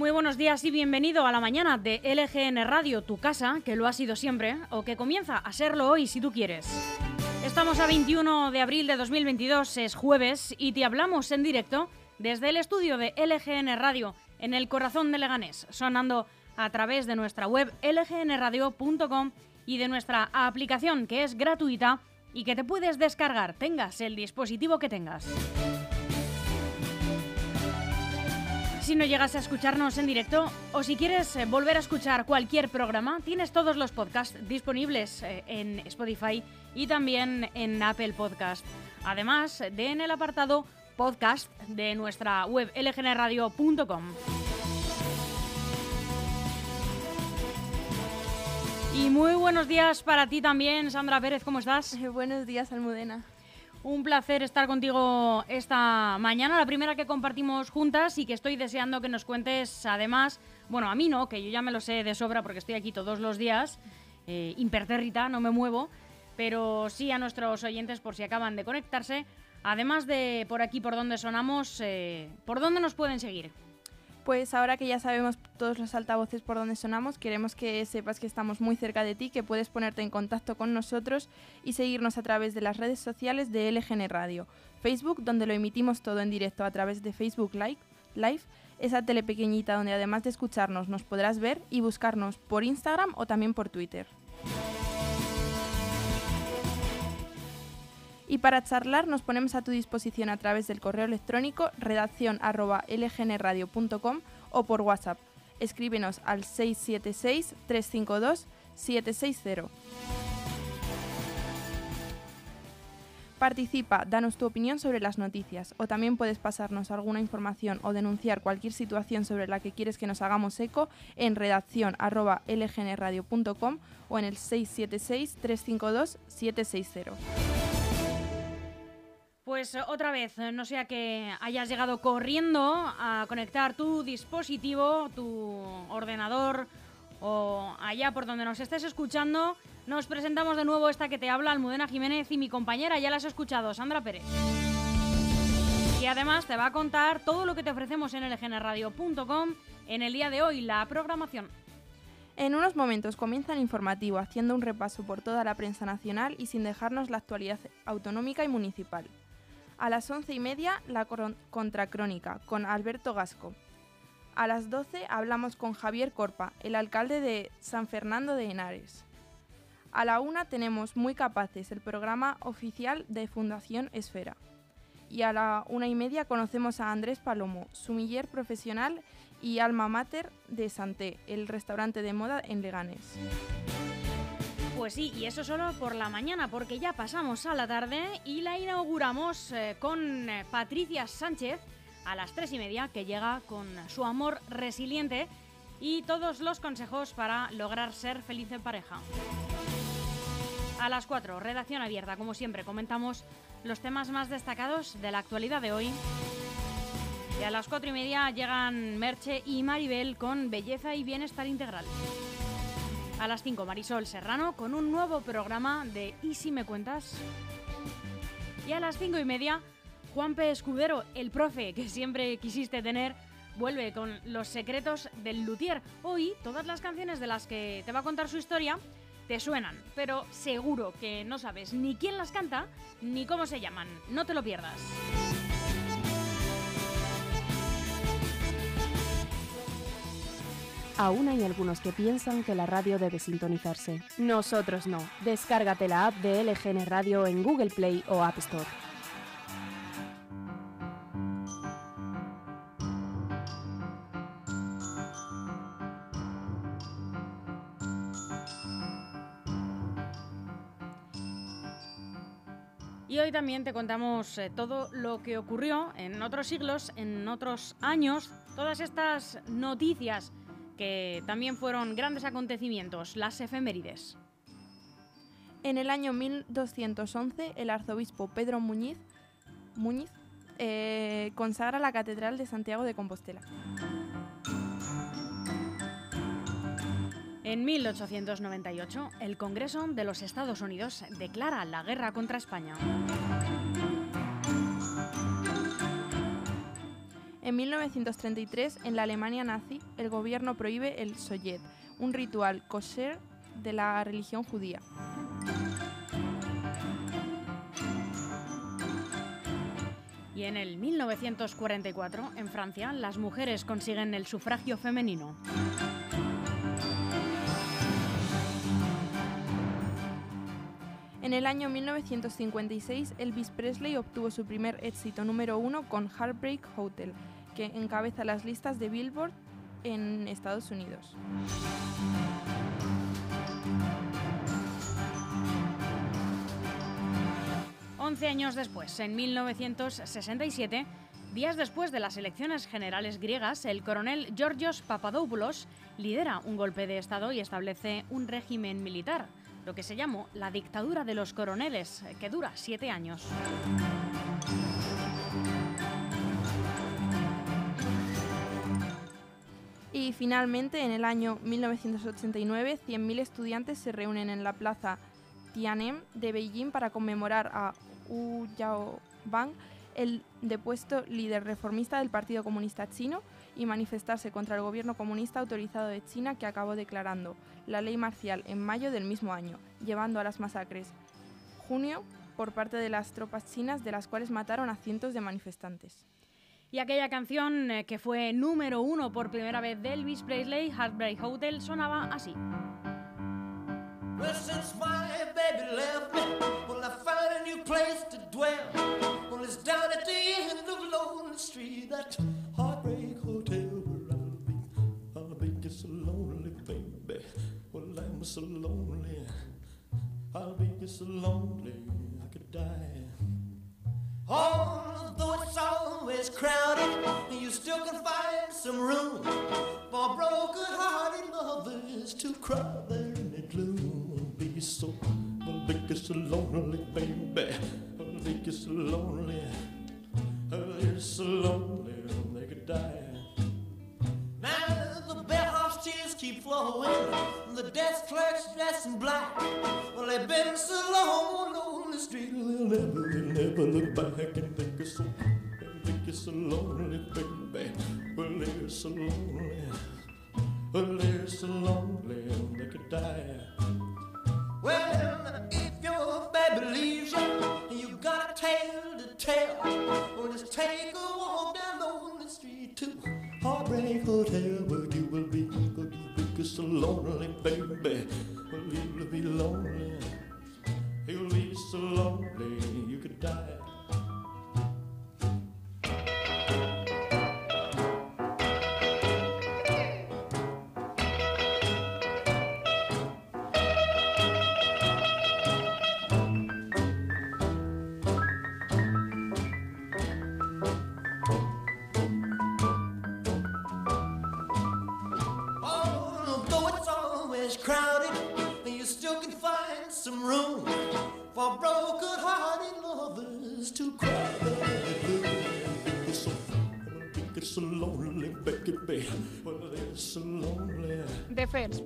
Muy buenos días y bienvenido a la mañana de LGN Radio, tu casa, que lo ha sido siempre, o que comienza a serlo hoy si tú quieres. Estamos a 21 de abril de 2022, es jueves, y te hablamos en directo desde el estudio de LGN Radio, en el corazón de Leganés, sonando a través de nuestra web lgnradio.com y de nuestra aplicación que es gratuita y que te puedes descargar, tengas el dispositivo que tengas. Si no llegas a escucharnos en directo o si quieres eh, volver a escuchar cualquier programa, tienes todos los podcasts disponibles eh, en Spotify y también en Apple Podcast. Además de en el apartado podcast de nuestra web lgnradio.com. Y muy buenos días para ti también, Sandra Pérez, ¿cómo estás? buenos días, Almudena. Un placer estar contigo esta mañana, la primera que compartimos juntas y que estoy deseando que nos cuentes además, bueno, a mí no, que yo ya me lo sé de sobra porque estoy aquí todos los días, eh, impertérrita, no me muevo, pero sí a nuestros oyentes por si acaban de conectarse, además de por aquí por donde sonamos, eh, ¿por dónde nos pueden seguir? Pues ahora que ya sabemos todos los altavoces por donde sonamos, queremos que sepas que estamos muy cerca de ti, que puedes ponerte en contacto con nosotros y seguirnos a través de las redes sociales de LGN Radio. Facebook, donde lo emitimos todo en directo a través de Facebook Live, Live esa tele pequeñita donde además de escucharnos nos podrás ver y buscarnos por Instagram o también por Twitter. Y para charlar nos ponemos a tu disposición a través del correo electrónico redacción o por WhatsApp. Escríbenos al 676-352-760. Participa, danos tu opinión sobre las noticias o también puedes pasarnos alguna información o denunciar cualquier situación sobre la que quieres que nos hagamos eco en redacción o en el 676-352-760. Pues eh, otra vez, eh, no sea que hayas llegado corriendo a conectar tu dispositivo, tu ordenador o allá por donde nos estés escuchando, nos presentamos de nuevo esta que te habla Almudena Jiménez y mi compañera, ya la has escuchado, Sandra Pérez. Y además te va a contar todo lo que te ofrecemos en lgnradio.com en el día de hoy, la programación. En unos momentos comienza el informativo haciendo un repaso por toda la prensa nacional y sin dejarnos la actualidad autonómica y municipal. A las once y media, la contracrónica, con Alberto Gasco. A las doce hablamos con Javier Corpa, el alcalde de San Fernando de Henares. A la una tenemos Muy Capaces, el programa oficial de Fundación Esfera. Y a la una y media conocemos a Andrés Palomo, sumiller profesional y alma mater de Santé, el restaurante de moda en Leganes. Pues sí, y eso solo por la mañana, porque ya pasamos a la tarde y la inauguramos eh, con eh, Patricia Sánchez a las tres y media, que llega con su amor resiliente y todos los consejos para lograr ser feliz en pareja. A las 4, redacción abierta, como siempre, comentamos los temas más destacados de la actualidad de hoy. Y a las cuatro y media llegan Merche y Maribel con Belleza y Bienestar Integral. A las 5 Marisol Serrano con un nuevo programa de ¿Y si me cuentas? Y a las 5 y media Juanpe Escudero, el profe que siempre quisiste tener, vuelve con los secretos del luthier. Hoy todas las canciones de las que te va a contar su historia te suenan, pero seguro que no sabes ni quién las canta ni cómo se llaman. No te lo pierdas. Aún hay algunos que piensan que la radio debe sintonizarse. Nosotros no. Descárgate la app de LGN Radio en Google Play o App Store. Y hoy también te contamos eh, todo lo que ocurrió en otros siglos, en otros años, todas estas noticias que también fueron grandes acontecimientos, las efemérides. En el año 1211, el arzobispo Pedro Muñiz, Muñiz eh, consagra la Catedral de Santiago de Compostela. En 1898, el Congreso de los Estados Unidos declara la guerra contra España. En 1933, en la Alemania nazi, el gobierno prohíbe el Soyet, un ritual kosher de la religión judía. Y en el 1944, en Francia, las mujeres consiguen el sufragio femenino. En el año 1956, Elvis Presley obtuvo su primer éxito número uno con Heartbreak Hotel, que encabeza las listas de Billboard en Estados Unidos. Once años después, en 1967, días después de las elecciones generales griegas, el coronel Georgios Papadopoulos lidera un golpe de Estado y establece un régimen militar, lo que se llamó la dictadura de los coroneles, que dura siete años. Y finalmente, en el año 1989, 100.000 estudiantes se reúnen en la plaza Tiananmen de Beijing para conmemorar a Wu Yaobang, el depuesto líder reformista del Partido Comunista Chino, y manifestarse contra el gobierno comunista autorizado de China que acabó declarando la ley marcial en mayo del mismo año, llevando a las masacres junio por parte de las tropas chinas, de las cuales mataron a cientos de manifestantes. Y aquella canción eh, que fue número uno por primera vez de Elvis Presley, Heartbreak Hotel, sonaba así. Lonely I'll be. Lonely, I could die. Although it's always crowded, you still can find some room for broken-hearted lovers to cry there in the gloom. Be so, I'll just so lonely, baby. I'll be just so lonely. I'll so lonely, they could die. Now the bellhop's tears keep flowing, the desk clerk's dressed in black. Well, they've been so long street, they'll never, they'll never look back and think it's so, think it's so lonely, baby. Well, they're so lonely, well, they're so lonely, they could die. Well, if your baby leaves you, you got a tale to tell. Well, just take a walk down on the street to Heartbreak Hotel, where you will be, where you will be so lonely, baby. Well, you'll be lonely, you'll be so lonely, you could die.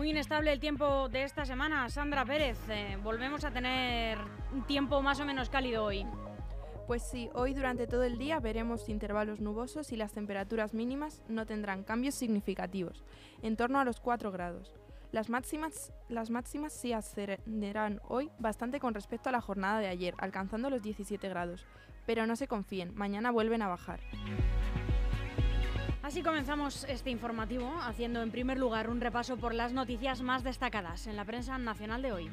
Muy inestable el tiempo de esta semana. Sandra Pérez, eh, volvemos a tener un tiempo más o menos cálido hoy. Pues sí, hoy durante todo el día veremos intervalos nubosos y las temperaturas mínimas no tendrán cambios significativos, en torno a los 4 grados. Las máximas, las máximas sí ascenderán hoy bastante con respecto a la jornada de ayer, alcanzando los 17 grados. Pero no se confíen, mañana vuelven a bajar. Así comenzamos este informativo, haciendo en primer lugar un repaso por las noticias más destacadas en la prensa nacional de hoy.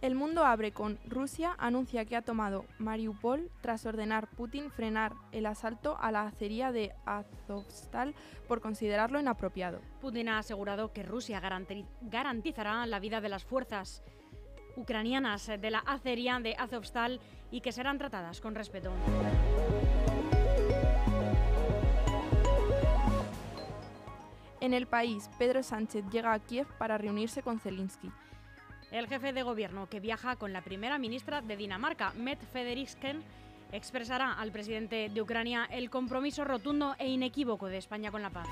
El mundo abre con Rusia anuncia que ha tomado Mariupol tras ordenar Putin frenar el asalto a la acería de Azovstal por considerarlo inapropiado. Putin ha asegurado que Rusia garanti- garantizará la vida de las fuerzas ucranianas de la acería de Azovstal y que serán tratadas con respeto. En el país, Pedro Sánchez llega a Kiev para reunirse con Zelensky. El jefe de gobierno que viaja con la primera ministra de Dinamarca, Mette Frederiksen, expresará al presidente de Ucrania el compromiso rotundo e inequívoco de España con la paz.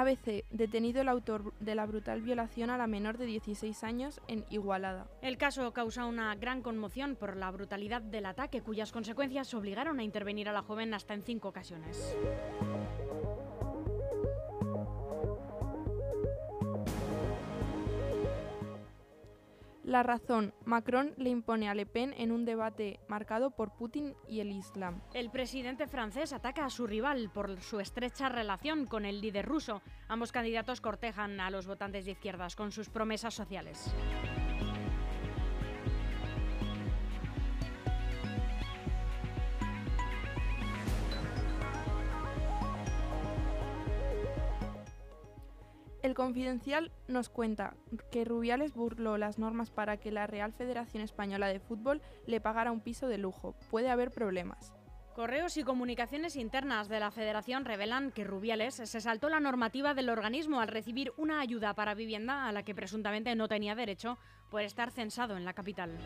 ABC, detenido el autor de la brutal violación a la menor de 16 años en Igualada. El caso causa una gran conmoción por la brutalidad del ataque, cuyas consecuencias obligaron a intervenir a la joven hasta en cinco ocasiones. La razón, Macron le impone a Le Pen en un debate marcado por Putin y el Islam. El presidente francés ataca a su rival por su estrecha relación con el líder ruso. Ambos candidatos cortejan a los votantes de izquierdas con sus promesas sociales. El Confidencial nos cuenta que Rubiales burló las normas para que la Real Federación Española de Fútbol le pagara un piso de lujo. Puede haber problemas. Correos y comunicaciones internas de la Federación revelan que Rubiales se saltó la normativa del organismo al recibir una ayuda para vivienda a la que presuntamente no tenía derecho por estar censado en la capital.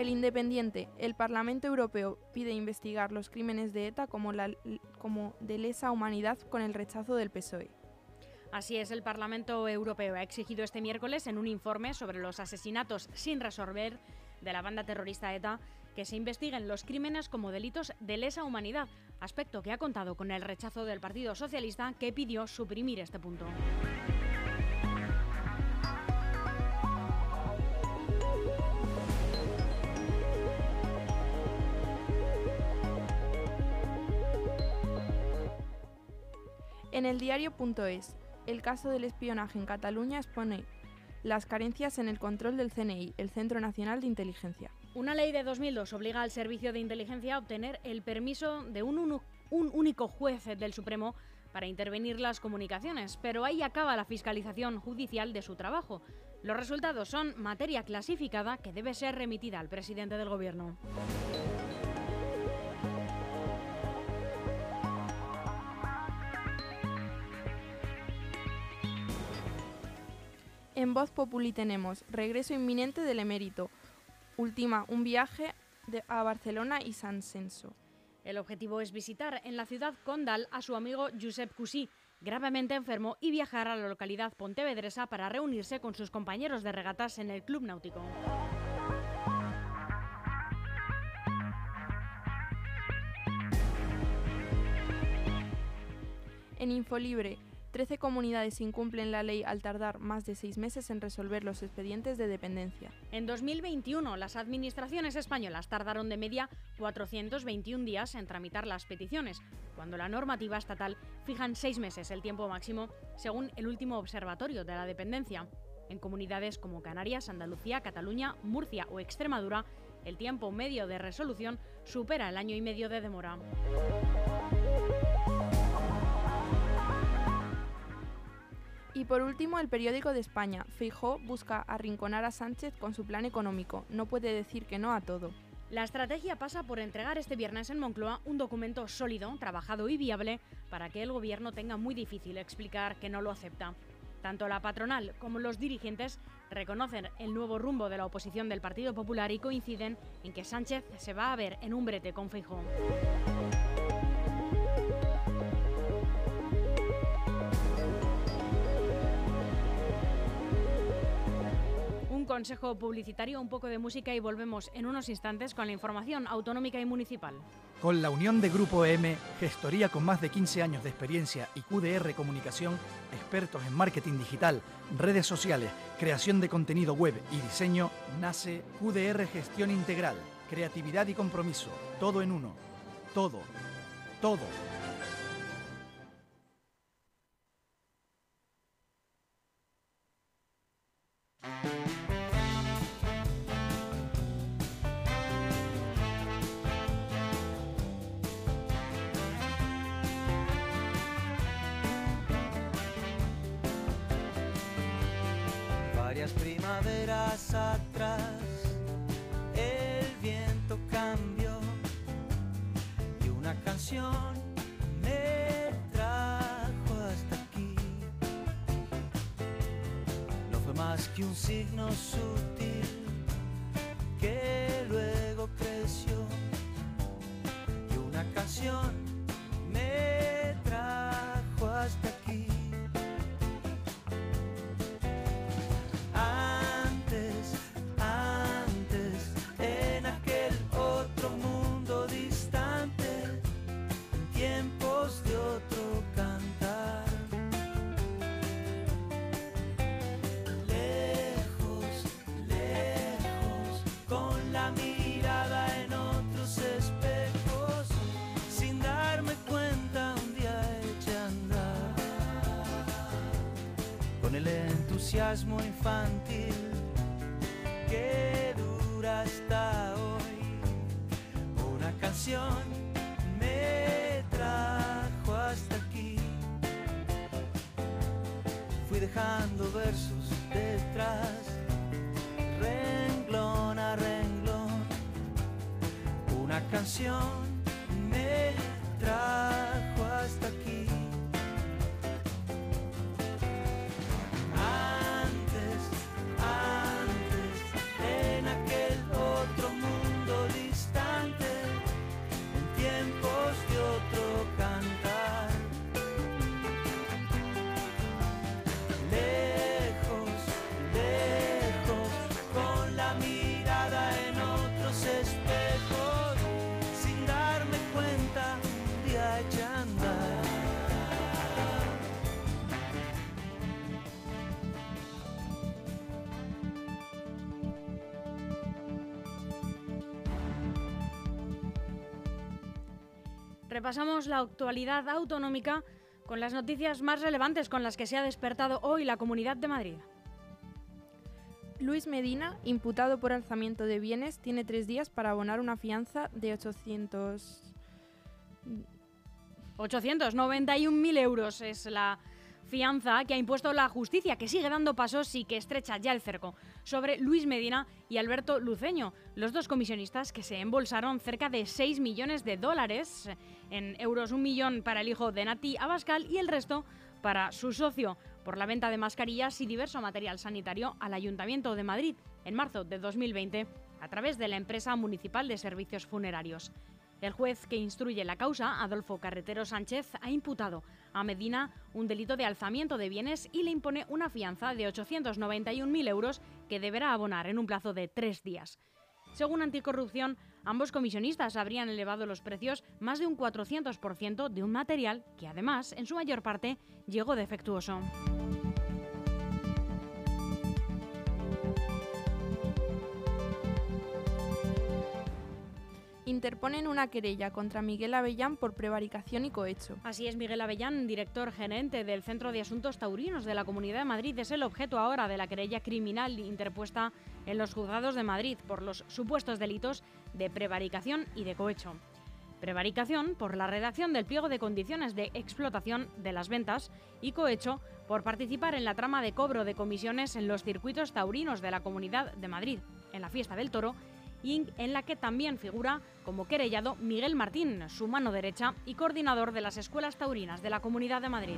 El Independiente, el Parlamento Europeo pide investigar los crímenes de ETA como, la, como de lesa humanidad con el rechazo del PSOE. Así es, el Parlamento Europeo ha exigido este miércoles en un informe sobre los asesinatos sin resolver de la banda terrorista ETA que se investiguen los crímenes como delitos de lesa humanidad, aspecto que ha contado con el rechazo del Partido Socialista que pidió suprimir este punto. En el diario.es, el caso del espionaje en Cataluña expone las carencias en el control del CNI, el Centro Nacional de Inteligencia. Una ley de 2002 obliga al Servicio de Inteligencia a obtener el permiso de un, un único juez del Supremo para intervenir las comunicaciones, pero ahí acaba la fiscalización judicial de su trabajo. Los resultados son materia clasificada que debe ser remitida al presidente del Gobierno. En Voz Populi tenemos regreso inminente del emérito. Última, un viaje de- a Barcelona y San Senso. El objetivo es visitar en la ciudad condal a su amigo Josep Cusí, gravemente enfermo, y viajar a la localidad pontevedresa para reunirse con sus compañeros de regatas en el Club Náutico. En Infolibre, 13 comunidades incumplen la ley al tardar más de seis meses en resolver los expedientes de dependencia. En 2021, las administraciones españolas tardaron de media 421 días en tramitar las peticiones, cuando la normativa estatal fija en seis meses el tiempo máximo, según el último observatorio de la dependencia. En comunidades como Canarias, Andalucía, Cataluña, Murcia o Extremadura, el tiempo medio de resolución supera el año y medio de demora. Y por último, el periódico de España. Feijó busca arrinconar a Sánchez con su plan económico. No puede decir que no a todo. La estrategia pasa por entregar este viernes en Moncloa un documento sólido, trabajado y viable para que el gobierno tenga muy difícil explicar que no lo acepta. Tanto la patronal como los dirigentes reconocen el nuevo rumbo de la oposición del Partido Popular y coinciden en que Sánchez se va a ver en un brete con Feijóo. Consejo publicitario, un poco de música y volvemos en unos instantes con la información autonómica y municipal. Con la unión de Grupo EM, gestoría con más de 15 años de experiencia y QDR Comunicación, expertos en marketing digital, redes sociales, creación de contenido web y diseño, nace QDR Gestión Integral, creatividad y compromiso, todo en uno. Todo, todo. Primaveras atrás el viento cambió y una canción me trajo hasta aquí. No fue más que un signo sutil entusiasmo infantil que dura hasta hoy. Una canción me trajo hasta aquí. Fui dejando versos detrás, renglón a renglón. Una canción me trajo Repasamos la actualidad autonómica con las noticias más relevantes con las que se ha despertado hoy la Comunidad de Madrid. Luis Medina, imputado por alzamiento de bienes, tiene tres días para abonar una fianza de 800... 891.000 euros es la fianza que ha impuesto la justicia, que sigue dando pasos y que estrecha ya el cerco sobre Luis Medina y Alberto Luceño, los dos comisionistas que se embolsaron cerca de 6 millones de dólares en euros, un millón para el hijo de Nati Abascal y el resto para su socio por la venta de mascarillas y diverso material sanitario al Ayuntamiento de Madrid en marzo de 2020 a través de la empresa municipal de servicios funerarios. El juez que instruye la causa, Adolfo Carretero Sánchez, ha imputado a Medina un delito de alzamiento de bienes y le impone una fianza de 891.000 euros que deberá abonar en un plazo de tres días. Según Anticorrupción, ambos comisionistas habrían elevado los precios más de un 400% de un material que además, en su mayor parte, llegó defectuoso. Interponen una querella contra Miguel Avellán por prevaricación y cohecho. Así es, Miguel Avellán, director gerente del Centro de Asuntos Taurinos de la Comunidad de Madrid, es el objeto ahora de la querella criminal interpuesta en los juzgados de Madrid por los supuestos delitos de prevaricación y de cohecho. Prevaricación por la redacción del pliego de condiciones de explotación de las ventas y cohecho por participar en la trama de cobro de comisiones en los circuitos taurinos de la Comunidad de Madrid, en la fiesta del toro y en la que también figura como querellado Miguel Martín, su mano derecha y coordinador de las escuelas taurinas de la Comunidad de Madrid.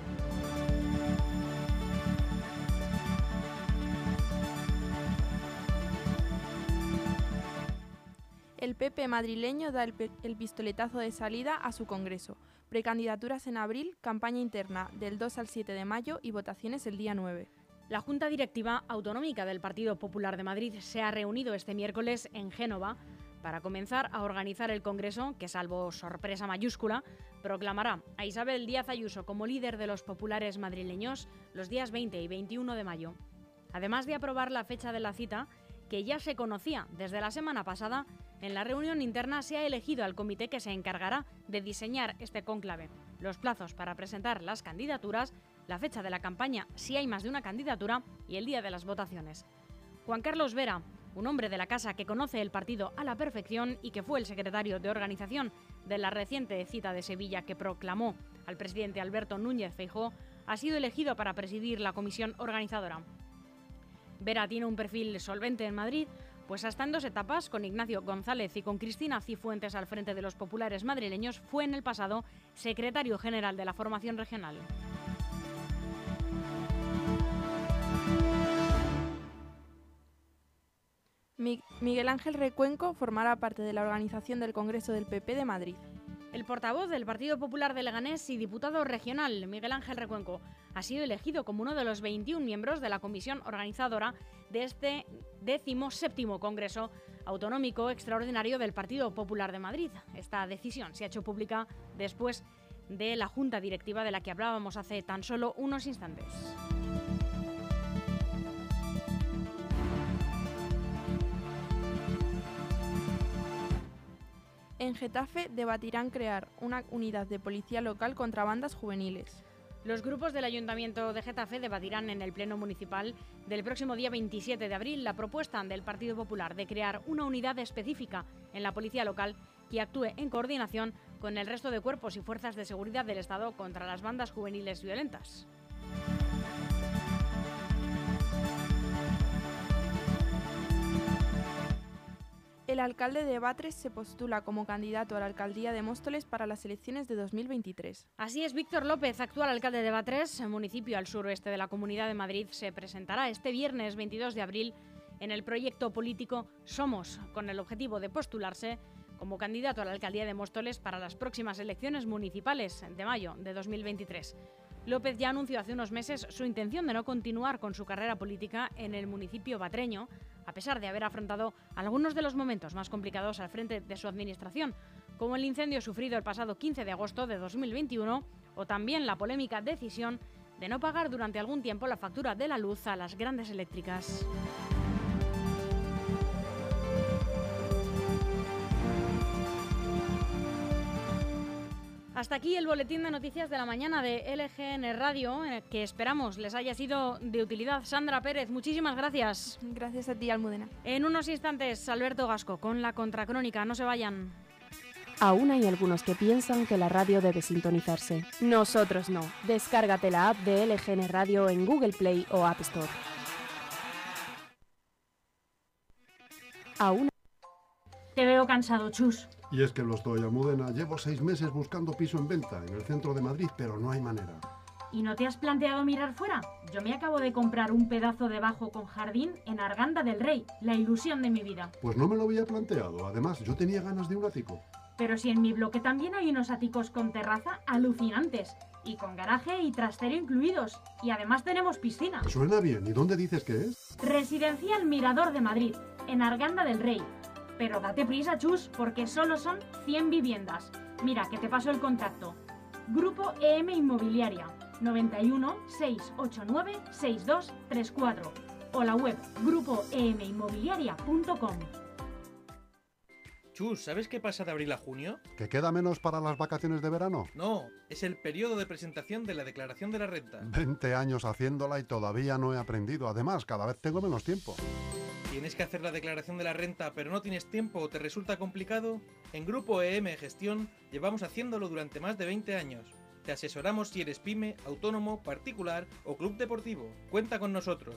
El PP madrileño da el, el pistoletazo de salida a su Congreso. Precandidaturas en abril, campaña interna del 2 al 7 de mayo y votaciones el día 9. La Junta Directiva Autonómica del Partido Popular de Madrid se ha reunido este miércoles en Génova para comenzar a organizar el Congreso que, salvo sorpresa mayúscula, proclamará a Isabel Díaz Ayuso como líder de los populares madrileños los días 20 y 21 de mayo. Además de aprobar la fecha de la cita, que ya se conocía desde la semana pasada, en la reunión interna se ha elegido al comité que se encargará de diseñar este cónclave, los plazos para presentar las candidaturas, la fecha de la campaña si hay más de una candidatura y el día de las votaciones. Juan Carlos Vera, un hombre de la casa que conoce el partido a la perfección y que fue el secretario de organización de la reciente cita de Sevilla que proclamó al presidente Alberto Núñez Feijóo, ha sido elegido para presidir la comisión organizadora. Vera tiene un perfil solvente en Madrid, pues hasta en dos etapas, con Ignacio González y con Cristina Cifuentes al frente de los populares madrileños, fue en el pasado secretario general de la formación regional. Miguel Ángel Recuenco formará parte de la organización del Congreso del PP de Madrid. El portavoz del Partido Popular de Leganés y diputado regional, Miguel Ángel Recuenco, ha sido elegido como uno de los 21 miembros de la comisión organizadora de este 17 Congreso Autonómico Extraordinario del Partido Popular de Madrid. Esta decisión se ha hecho pública después de la junta directiva de la que hablábamos hace tan solo unos instantes. En Getafe debatirán crear una unidad de policía local contra bandas juveniles. Los grupos del Ayuntamiento de Getafe debatirán en el Pleno Municipal del próximo día 27 de abril la propuesta del Partido Popular de crear una unidad específica en la policía local que actúe en coordinación con el resto de cuerpos y fuerzas de seguridad del Estado contra las bandas juveniles violentas. El alcalde de Batres se postula como candidato a la alcaldía de Móstoles para las elecciones de 2023. Así es, Víctor López, actual alcalde de Batres, municipio al suroeste de la Comunidad de Madrid, se presentará este viernes 22 de abril en el proyecto político Somos, con el objetivo de postularse como candidato a la alcaldía de Móstoles para las próximas elecciones municipales de mayo de 2023. López ya anunció hace unos meses su intención de no continuar con su carrera política en el municipio batreño, a pesar de haber afrontado algunos de los momentos más complicados al frente de su administración, como el incendio sufrido el pasado 15 de agosto de 2021 o también la polémica decisión de no pagar durante algún tiempo la factura de la luz a las grandes eléctricas. Hasta aquí el boletín de noticias de la mañana de LGN Radio, eh, que esperamos les haya sido de utilidad. Sandra Pérez, muchísimas gracias. Gracias a ti, Almudena. En unos instantes, Alberto Gasco con la contracrónica. No se vayan. Aún hay algunos que piensan que la radio debe sintonizarse. Nosotros no. Descárgate la app de LGN Radio en Google Play o App Store. Aún Te veo cansado, Chus. Y es que lo estoy, Almudena. Llevo seis meses buscando piso en venta en el centro de Madrid, pero no hay manera. ¿Y no te has planteado mirar fuera? Yo me acabo de comprar un pedazo de bajo con jardín en Arganda del Rey, la ilusión de mi vida. Pues no me lo había planteado. Además, yo tenía ganas de un ático. Pero si en mi bloque también hay unos áticos con terraza alucinantes, y con garaje y trastero incluidos, y además tenemos piscina. Suena bien. ¿Y dónde dices que es? Residencial Mirador de Madrid, en Arganda del Rey. Pero date prisa, Chus, porque solo son 100 viviendas. Mira, que te paso el contacto. Grupo EM Inmobiliaria, 91 689 6234 o la web grupoeminmobiliaria.com. Chus, ¿sabes qué pasa de abril a junio? ¿Que queda menos para las vacaciones de verano? No, es el periodo de presentación de la declaración de la renta. 20 años haciéndola y todavía no he aprendido. Además, cada vez tengo menos tiempo. ¿Tienes que hacer la declaración de la renta pero no tienes tiempo o te resulta complicado? En Grupo EM Gestión llevamos haciéndolo durante más de 20 años. Te asesoramos si eres pyme, autónomo, particular o club deportivo. Cuenta con nosotros.